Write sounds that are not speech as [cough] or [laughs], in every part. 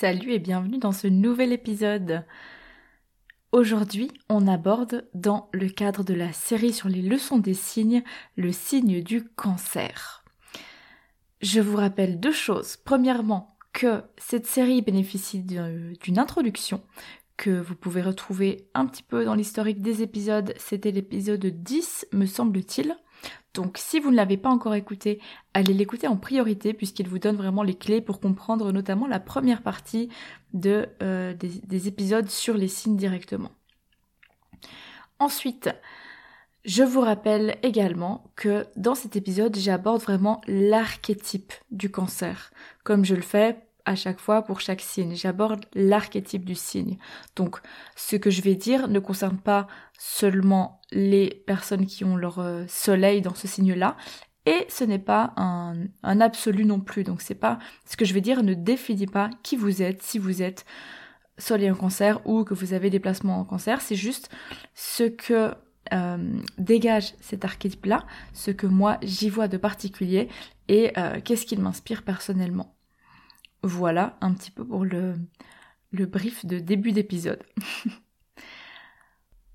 Salut et bienvenue dans ce nouvel épisode. Aujourd'hui, on aborde dans le cadre de la série sur les leçons des signes, le signe du cancer. Je vous rappelle deux choses. Premièrement, que cette série bénéficie d'une introduction que vous pouvez retrouver un petit peu dans l'historique des épisodes. C'était l'épisode 10, me semble-t-il. Donc si vous ne l'avez pas encore écouté, allez l'écouter en priorité puisqu'il vous donne vraiment les clés pour comprendre notamment la première partie de, euh, des, épisodes sur les signes directement. Ensuite, je vous rappelle également que dans cet épisode, j'aborde vraiment l'archétype du cancer, comme je le fais à chaque fois pour chaque signe. J'aborde l'archétype du signe. Donc, ce que je vais dire ne concerne pas seulement les personnes qui ont leur euh, soleil dans ce signe-là, et ce n'est pas un, un, absolu non plus. Donc, c'est pas ce que je vais dire ne définit pas qui vous êtes, si vous êtes soleil en cancer ou que vous avez des placements en cancer. C'est juste ce que euh, dégage cet archétype-là, ce que moi j'y vois de particulier et euh, qu'est-ce qu'il m'inspire personnellement. Voilà un petit peu pour le, le brief de début d'épisode. [laughs]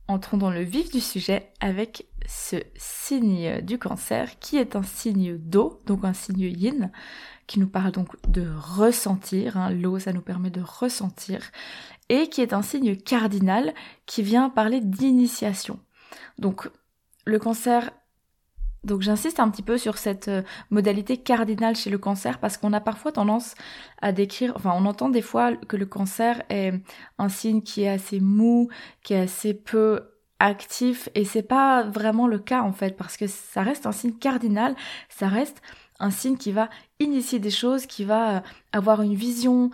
Entrons dans le vif du sujet avec ce signe du cancer qui est un signe d'eau, donc un signe yin, qui nous parle donc de ressentir. Hein. L'eau, ça nous permet de ressentir. Et qui est un signe cardinal qui vient parler d'initiation. Donc le cancer donc j'insiste un petit peu sur cette euh, modalité cardinale chez le cancer parce qu'on a parfois tendance à décrire, enfin on entend des fois que le cancer est un signe qui est assez mou, qui est assez peu actif et c'est pas vraiment le cas en fait parce que ça reste un signe cardinal, ça reste un signe qui va initier des choses, qui va euh, avoir une vision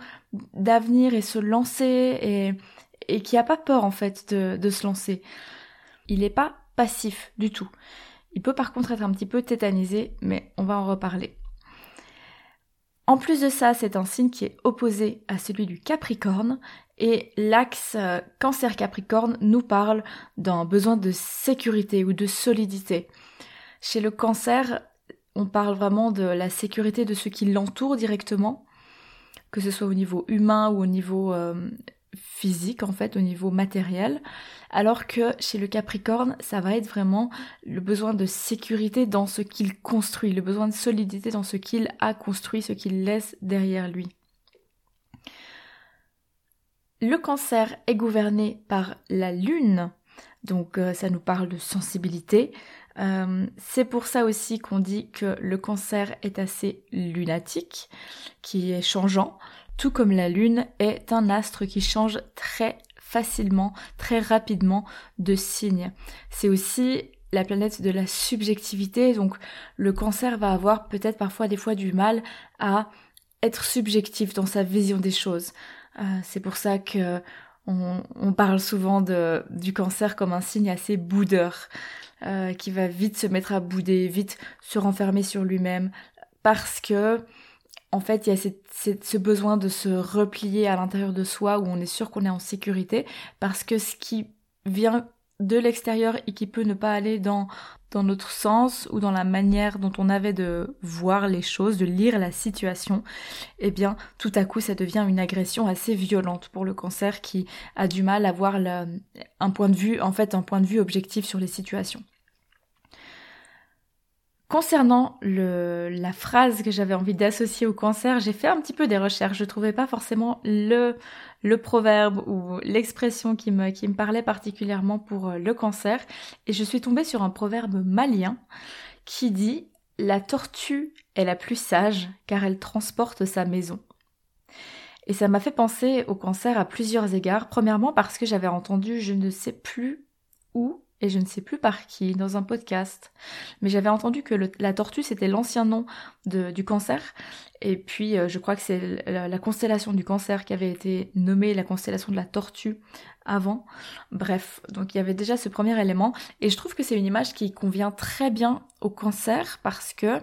d'avenir et se lancer et, qui a pas peur en fait de, de se lancer. Il n'est pas passif du tout. Il peut par contre être un petit peu tétanisé, mais on va en reparler. En plus de ça, c'est un signe qui est opposé à celui du Capricorne et l'axe euh, cancer Capricorne nous parle d'un besoin de sécurité ou de solidité. Chez le cancer, on parle vraiment de la sécurité de ce qui l'entoure directement, que ce soit au niveau humain ou au niveau euh, physique en fait au niveau matériel alors que chez le Capricorne ça va être vraiment le besoin de sécurité dans ce qu'il construit le besoin de solidité dans ce qu'il a construit ce qu'il laisse derrière lui. Le cancer est gouverné par la lune donc euh, ça nous parle de sensibilité. Euh, c'est pour ça aussi qu'on dit que le cancer est assez lunatique, qui est changeant tout comme la Lune est un astre qui change très facilement, très rapidement de signe. C'est aussi la planète de la subjectivité, donc le cancer va avoir peut-être parfois des fois du mal à être subjectif dans sa vision des choses. Euh, c'est pour ça que on, parle souvent du cancer comme un signe assez boudeur, euh, qui va vite se mettre à bouder, vite se renfermer sur lui-même, parce que en fait, il y a ce besoin de se replier à l'intérieur de soi où on est sûr qu'on est en sécurité parce que ce qui vient de l'extérieur et qui peut ne pas aller dans, notre sens ou dans la manière dont on avait de voir les choses, de lire la situation, eh bien, tout à coup, ça devient une agression assez violente pour le cancer qui a du mal à voir un point de vue, en fait, un point de vue objectif sur les situations. Concernant le, la phrase que j'avais envie d'associer au cancer, j'ai fait un petit peu des recherches. Je trouvais pas forcément le, le proverbe ou l'expression qui me, qui me parlait particulièrement pour euh, le cancer. Et je suis tombée sur un proverbe malien qui dit La tortue est la plus sage car elle transporte sa maison. Et ça m'a fait penser au cancer à plusieurs égards. Premièrement parce que j'avais entendu, je ne sais plus où, et je ne sais plus par qui, dans un podcast. Mais j'avais entendu que la tortue, c'était l'ancien nom du cancer. Et puis, euh, je crois que c'est la, constellation du cancer qui avait été nommée la constellation de la tortue avant. Bref, donc il y avait déjà ce premier élément. Et je trouve que c'est une image qui convient très bien au cancer parce que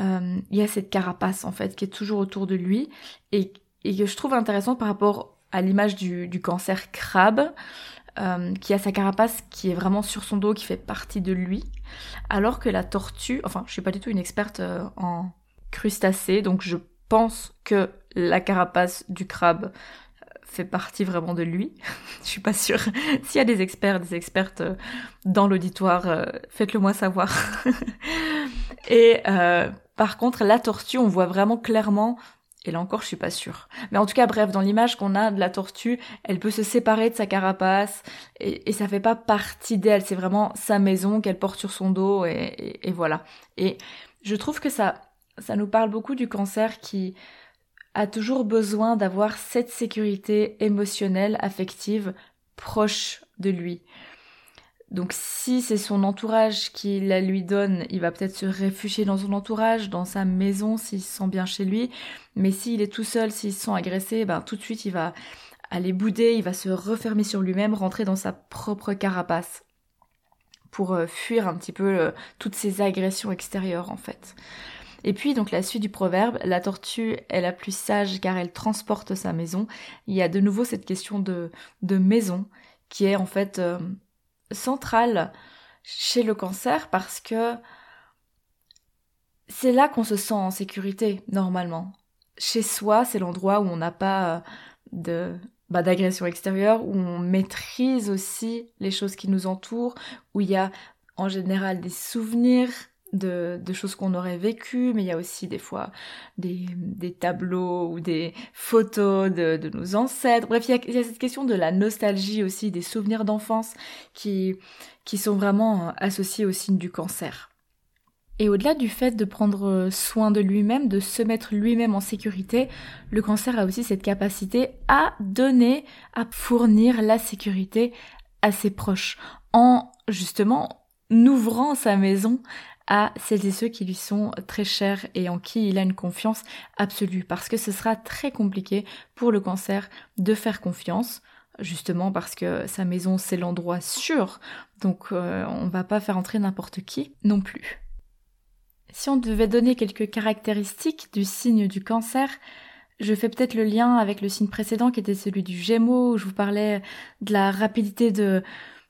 euh, il y a cette carapace, en fait, qui est toujours autour de lui. Et, que je trouve intéressante par rapport à l'image du cancer crabe. Euh, qui a sa carapace qui est vraiment sur son dos, qui fait partie de lui, alors que la tortue, enfin je suis pas du tout une experte euh, en crustacés, donc je pense que la carapace du crabe euh, fait partie vraiment de lui. [laughs] je suis pas sûre. [laughs] S'il y a des experts, des expertes dans l'auditoire, faites-le moi savoir. [laughs] Et par contre, la tortue, on voit vraiment clairement et là encore, je suis pas sûre. Mais en tout cas, bref, dans l'image qu'on a de la tortue, elle peut se séparer de sa carapace et, et ça fait pas partie d'elle. C'est vraiment sa maison qu'elle porte sur son dos et, et, voilà. Et je trouve que ça, ça nous parle beaucoup du cancer qui a toujours besoin d'avoir cette sécurité émotionnelle, affective, proche de lui. Donc si c'est son entourage qui la lui donne, il va peut-être se réfugier dans son entourage, dans sa maison s'il se sent bien chez lui. Mais s'il est tout seul, s'il se sent agressé, ben tout de suite il va aller bouder, il va se refermer sur lui-même, rentrer dans sa propre carapace pour euh, fuir un petit peu euh, toutes ces agressions extérieures en fait. Et puis donc la suite du proverbe, la tortue est la plus sage car elle transporte sa maison. Il y a de nouveau cette question de, maison qui est en fait euh, centrale chez le cancer parce que c'est là qu'on se sent en sécurité normalement. Chez soi, c'est l'endroit où on n'a pas euh, de bah, d'agression extérieure, où on maîtrise aussi les choses qui nous entourent, où il y a en général des souvenirs de, choses qu'on aurait vécues, mais il y a aussi des fois des, tableaux ou des photos de, nos ancêtres. Bref, il y, a, cette question de la nostalgie aussi, des souvenirs d'enfance qui, qui sont vraiment associés au signe du cancer. Et au-delà du fait de prendre soin de lui-même, de se mettre lui-même en sécurité, le cancer a aussi cette capacité à donner, à fournir la sécurité à ses proches, en justement ouvrant sa maison à celles et ceux qui lui sont très chers et en qui il a une confiance absolue. Parce que ce sera très compliqué pour le cancer de faire confiance, justement parce que sa maison c'est l'endroit sûr, donc euh, on va pas faire entrer n'importe qui non plus. Si on devait donner quelques caractéristiques du signe du cancer, je fais peut-être le lien avec le signe précédent qui était celui du Gémeaux, où je vous parlais de la rapidité de,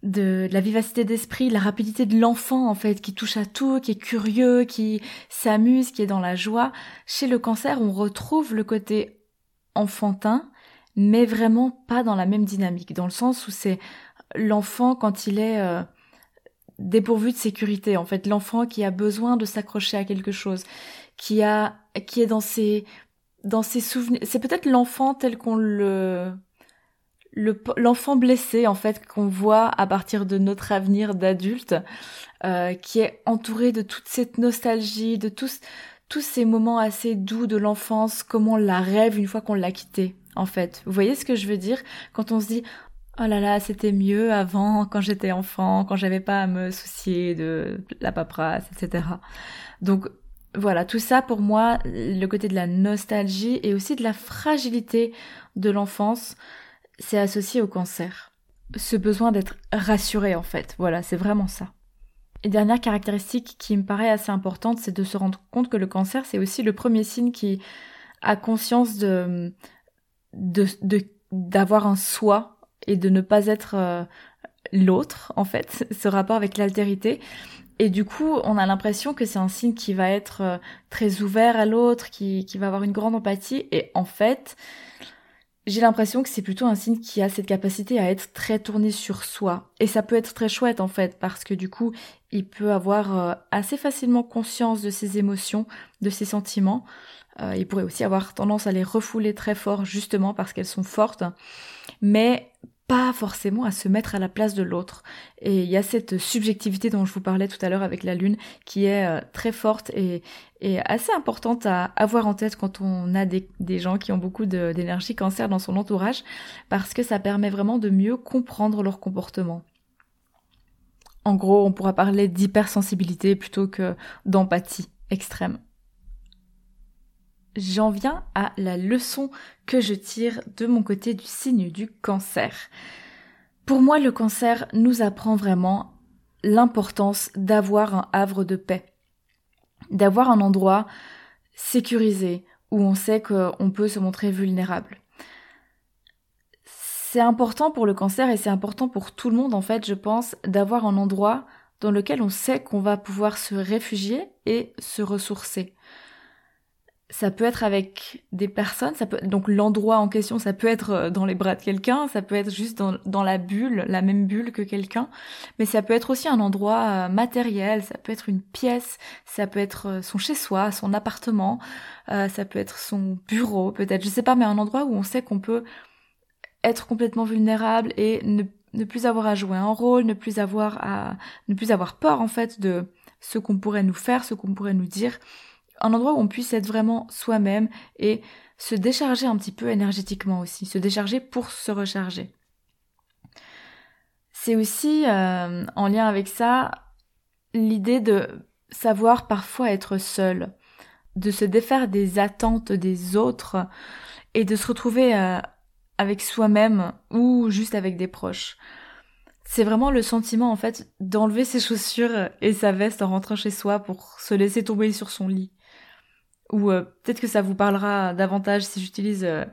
de, la vivacité d'esprit, la rapidité de l'enfant en fait, qui touche à tout, qui est curieux, qui s'amuse, qui est dans la joie. Chez le cancer, on retrouve le côté enfantin, mais vraiment pas dans la même dynamique, dans le sens où c'est l'enfant quand il est euh, dépourvu de sécurité, en fait, l'enfant qui a besoin de s'accrocher à quelque chose, qui a, qui est dans ses, dans ses souvenirs. C'est peut-être l'enfant tel qu'on le l'enfant blessé en fait qu'on voit à partir de notre avenir d'adulte, euh, qui est entouré de toute cette nostalgie, de tous tous ces moments assez doux de l'enfance, comme on la rêve une fois qu'on l'a quitté. En fait, vous voyez ce que je veux dire? Quand on se dit oh là là c'était mieux avant quand j'étais enfant, quand j'avais pas à me soucier de la paperasse, etc. Donc voilà, tout ça pour moi, le côté de la nostalgie et aussi de la fragilité de l'enfance, c'est associé au cancer. Ce besoin d'être rassuré en fait, voilà, c'est vraiment ça. Et dernière caractéristique qui me paraît assez importante, c'est de se rendre compte que le cancer, c'est aussi le premier signe qui a conscience de d'avoir un soi et de ne pas être euh, l'autre en fait, [laughs] ce rapport avec l'altérité. Et du coup, on a l'impression que c'est un signe qui va être euh, très ouvert à l'autre, qui va avoir une grande empathie. Et en fait, j'ai l'impression que c'est plutôt un signe qui a cette capacité à être très tourné sur soi. Et ça peut être très chouette en fait, parce que du coup, il peut avoir euh, assez facilement conscience de ses émotions, de ses sentiments. Euh, il pourrait aussi avoir tendance à les refouler très fort, justement parce qu'elles sont fortes. Mais pas forcément à se mettre à la place de l'autre. Et il y a cette subjectivité dont je vous parlais tout à l'heure avec la lune qui est euh, très forte et, assez importante à avoir en tête quand on a des, gens qui ont beaucoup d'énergie cancer dans son entourage parce que ça permet vraiment de mieux comprendre leur comportement. En gros, on pourra parler d'hypersensibilité plutôt que d'empathie extrême j'en viens à la leçon que je tire de mon côté du signe du cancer. Pour moi, le cancer nous apprend vraiment l'importance d'avoir un havre de paix, d'avoir un endroit sécurisé où on sait qu'on peut se montrer vulnérable. C'est important pour le cancer et c'est important pour tout le monde en fait, je pense, d'avoir un endroit dans lequel on sait qu'on va pouvoir se réfugier et se ressourcer ça peut être avec des personnes, ça peut donc l'endroit en question, ça peut être euh, dans les bras de quelqu'un, ça peut être juste dans, la bulle, la même bulle que quelqu'un, mais ça peut être aussi un endroit euh, matériel, ça peut être une pièce, ça peut être euh, son chez-soi, son appartement, ça peut être son bureau, peut-être, je sais pas, mais un endroit où on sait qu'on peut être complètement vulnérable et ne, ne plus avoir à jouer un rôle, ne plus avoir à ne plus avoir peur en fait de ce qu'on pourrait nous faire, ce qu'on pourrait nous dire un endroit où on puisse être vraiment soi-même et se décharger un petit peu énergétiquement aussi, se décharger pour se recharger. C'est aussi euh, en lien avec ça l'idée de savoir parfois être seul, de se défaire des attentes des autres et de se retrouver euh, avec soi-même ou juste avec des proches. C'est vraiment le sentiment en fait d'enlever ses chaussures et sa veste en rentrant chez soi pour se laisser tomber sur son lit ou euh, peut-être que ça vous parlera davantage si j'utilise, euh,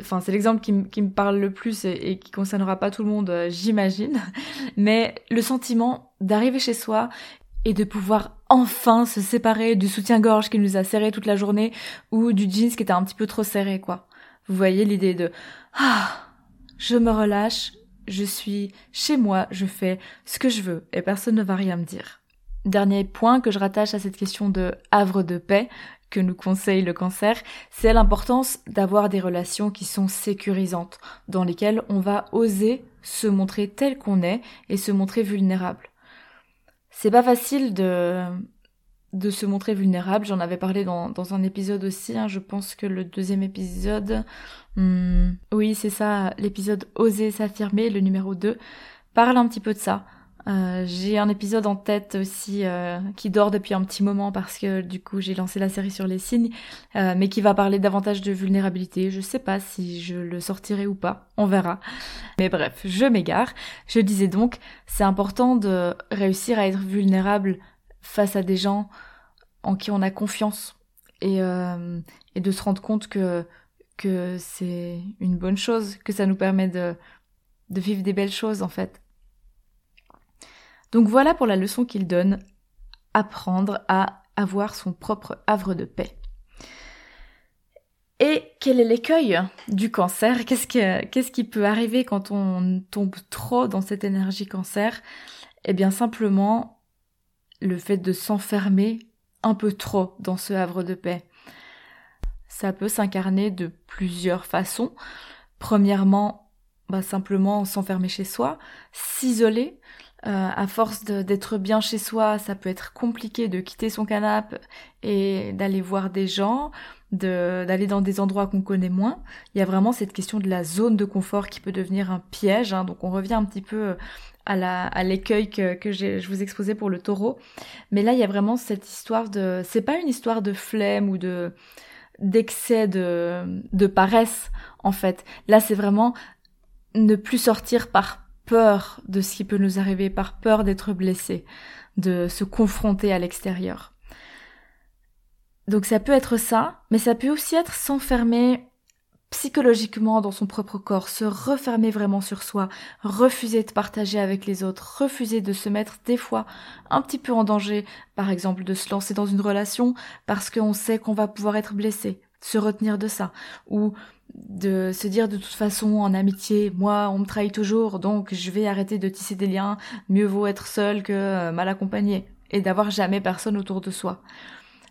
enfin c'est l'exemple qui, me parle le plus et, qui concernera pas tout le monde, euh, j'imagine, [laughs] mais le sentiment d'arriver chez soi et de pouvoir enfin se séparer du soutien-gorge qui nous a serré toute la journée ou du jeans qui était un petit peu trop serré quoi. Vous voyez l'idée de ah je me relâche, je suis chez moi, je fais ce que je veux et personne ne va rien me dire. Dernier point que je rattache à cette question de havre de paix, que nous conseille le cancer, c'est l'importance d'avoir des relations qui sont sécurisantes, dans lesquelles on va oser se montrer tel qu'on est et se montrer vulnérable. C'est pas facile de, de se montrer vulnérable, j'en avais parlé dans, dans un épisode aussi, hein. je pense que le deuxième épisode, hmm, oui c'est ça, l'épisode Oser s'affirmer, le numéro 2, parle un petit peu de ça. Euh, j'ai un épisode en tête aussi euh, qui dort depuis un petit moment parce que du coup j'ai lancé la série sur les signes, euh, mais qui va parler davantage de vulnérabilité. Je sais pas si je le sortirai ou pas, on verra. Mais bref, je m'égare. Je disais donc, c'est important de réussir à être vulnérable face à des gens en qui on a confiance et, et de se rendre compte que que c'est une bonne chose, que ça nous permet de de vivre des belles choses en fait. Donc voilà pour la leçon qu'il donne, apprendre à avoir son propre havre de paix. Et quel est l'écueil du cancer? Qu'est-ce qui peut arriver quand on tombe trop dans cette énergie cancer? Eh bien simplement le fait de s'enfermer un peu trop dans ce havre de paix. Ça peut s'incarner de plusieurs façons. Premièrement, bah simplement s'enfermer chez soi, s'isoler, euh, à force d'être bien chez soi, ça peut être compliqué de quitter son canapé et d'aller voir des gens, d'aller dans des endroits qu'on connaît moins. Il y a vraiment cette question de la zone de confort qui peut devenir un piège. Hein. donc on revient un petit peu à l'écueil que, que je vous exposais pour le taureau. Mais là, il y a vraiment cette histoire de... C'est pas une histoire de flemme ou de d'excès de, de paresse, en fait. Là, c'est vraiment ne plus sortir par peur de ce qui peut nous arriver, par peur d'être blessé, de se confronter à l'extérieur. Donc ça peut être ça, mais ça peut aussi être s'enfermer psychologiquement dans son propre corps, se refermer vraiment sur soi, refuser de partager avec les autres, refuser de se mettre des fois un petit peu en danger, par exemple de se lancer dans une relation parce qu'on sait qu'on va pouvoir être blessé, se retenir de ça, ou de se dire de toute façon en amitié, moi on me trahit toujours, donc je vais arrêter de tisser des liens, mieux vaut être seul que euh, mal accompagné, et d'avoir jamais personne autour de soi.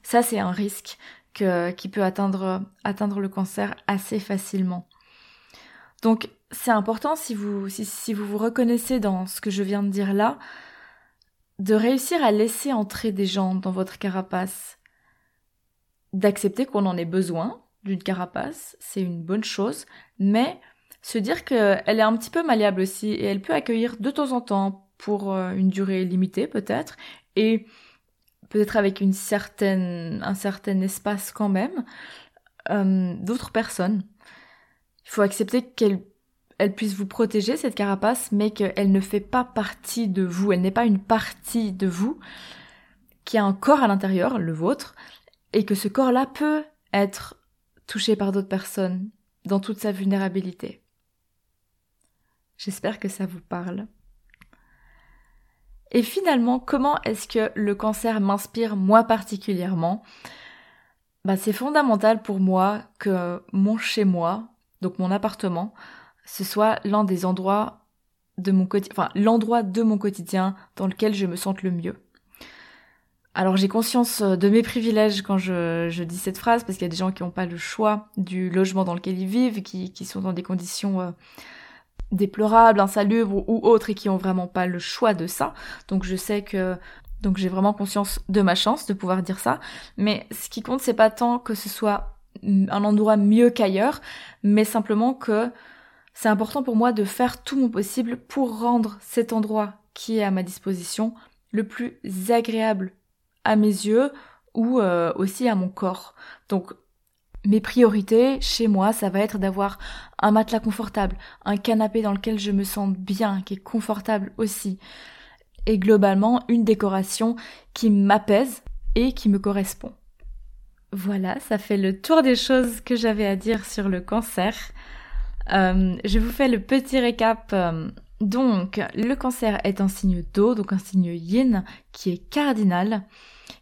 Ça c'est un risque que, qui peut atteindre, atteindre le cancer assez facilement. Donc c'est important si vous, si, vous vous reconnaissez dans ce que je viens de dire là, de réussir à laisser entrer des gens dans votre carapace, d'accepter qu'on en ait besoin d'une carapace, c'est une bonne chose, mais se dire qu'elle est un petit peu malléable aussi et elle peut accueillir de temps en temps pour euh, une durée limitée peut-être et peut-être avec une certaine, un certain espace quand même, euh, d'autres personnes. Il faut accepter qu'elle elle puisse vous protéger, cette carapace, mais qu'elle ne fait pas partie de vous, elle n'est pas une partie de vous, qui a un corps à l'intérieur, le vôtre, et que ce corps-là peut être touché par d'autres personnes dans toute sa vulnérabilité. J'espère que ça vous parle. Et finalement, comment est-ce que le cancer m'inspire moi particulièrement? Bah, C'est fondamental pour moi que mon chez-moi, donc mon appartement, ce soit l'un des endroits de mon quotidien, enfin l'endroit de mon quotidien dans lequel je me sente le mieux. Alors j'ai conscience de mes privilèges quand je, je dis cette phrase, parce qu'il y a des gens qui n'ont pas le choix du logement dans lequel ils vivent, qui, qui sont dans des conditions euh, déplorables, insalubres ou autres, et qui ont vraiment pas le choix de ça. Donc je sais que donc j'ai vraiment conscience de ma chance de pouvoir dire ça. Mais ce qui compte, c'est pas tant que ce soit un endroit mieux qu'ailleurs, mais simplement que c'est important pour moi de faire tout mon possible pour rendre cet endroit qui est à ma disposition le plus agréable à mes yeux ou euh, aussi à mon corps. Donc mes priorités chez moi, ça va être d'avoir un matelas confortable, un canapé dans lequel je me sens bien, qui est confortable aussi, et globalement une décoration qui m'apaise et qui me correspond. Voilà, ça fait le tour des choses que j'avais à dire sur le cancer. Euh, je vous fais le petit récap. Euh, donc, le cancer est un signe d'eau, donc un signe yin, qui est cardinal.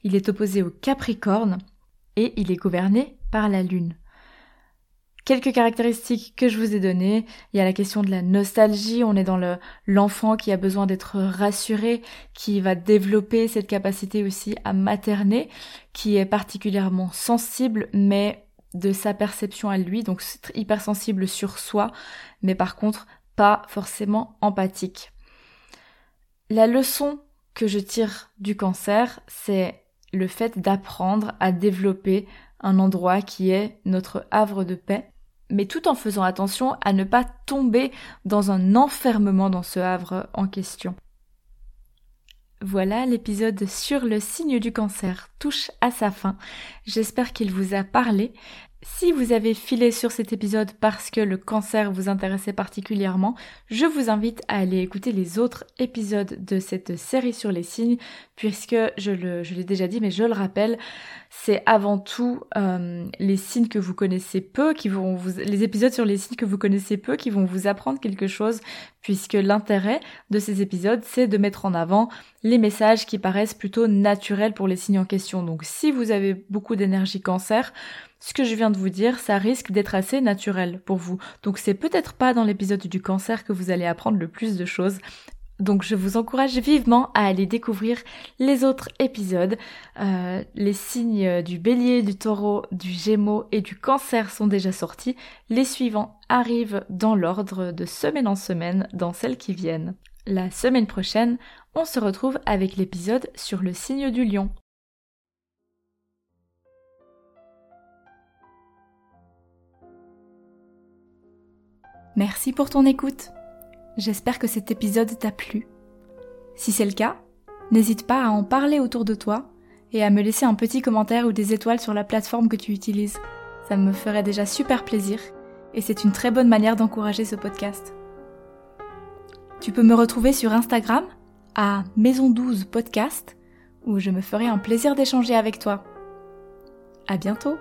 Il est opposé au capricorne et il est gouverné par la lune. Quelques caractéristiques que je vous ai données. Il y a la question de la nostalgie. On est dans le, l'enfant qui a besoin d'être rassuré, qui va développer cette capacité aussi à materner, qui est particulièrement sensible, mais de sa perception à lui, donc hypersensible sur soi, mais par contre pas forcément empathique. La leçon que je tire du cancer, c'est le fait d'apprendre à développer un endroit qui est notre havre de paix, mais tout en faisant attention à ne pas tomber dans un enfermement dans ce havre en question. Voilà, l'épisode sur le signe du cancer touche à sa fin. J'espère qu'il vous a parlé. Si vous avez filé sur cet épisode parce que le cancer vous intéressait particulièrement, je vous invite à aller écouter les autres épisodes de cette série sur les signes, puisque je, l'ai déjà dit, mais je le rappelle, c'est avant tout euh, les signes que vous connaissez peu, qui vont vous, les épisodes sur les signes que vous connaissez peu, qui vont vous apprendre quelque chose, puisque l'intérêt de ces épisodes, c'est de mettre en avant les messages qui paraissent plutôt naturels pour les signes en question. Donc si vous avez beaucoup d'énergie cancer, ce que je viens de vous dire, ça risque d'être assez naturel pour vous. Donc c'est peut-être pas dans l'épisode du cancer que vous allez apprendre le plus de choses. Donc je vous encourage vivement à aller découvrir les autres épisodes. Euh, les signes du bélier, du taureau, du gémeaux et du cancer sont déjà sortis. Les suivants arrivent dans l'ordre de semaine en semaine dans celles qui viennent. La semaine prochaine, on se retrouve avec l'épisode sur le signe du lion. Merci pour ton écoute. J'espère que cet épisode t'a plu. Si c'est le cas, n'hésite pas à en parler autour de toi et à me laisser un petit commentaire ou des étoiles sur la plateforme que tu utilises. Ça me ferait déjà super plaisir et c'est une très bonne manière d'encourager ce podcast. Tu peux me retrouver sur Instagram à Maison 12 Podcast où je me ferai un plaisir d'échanger avec toi. À bientôt!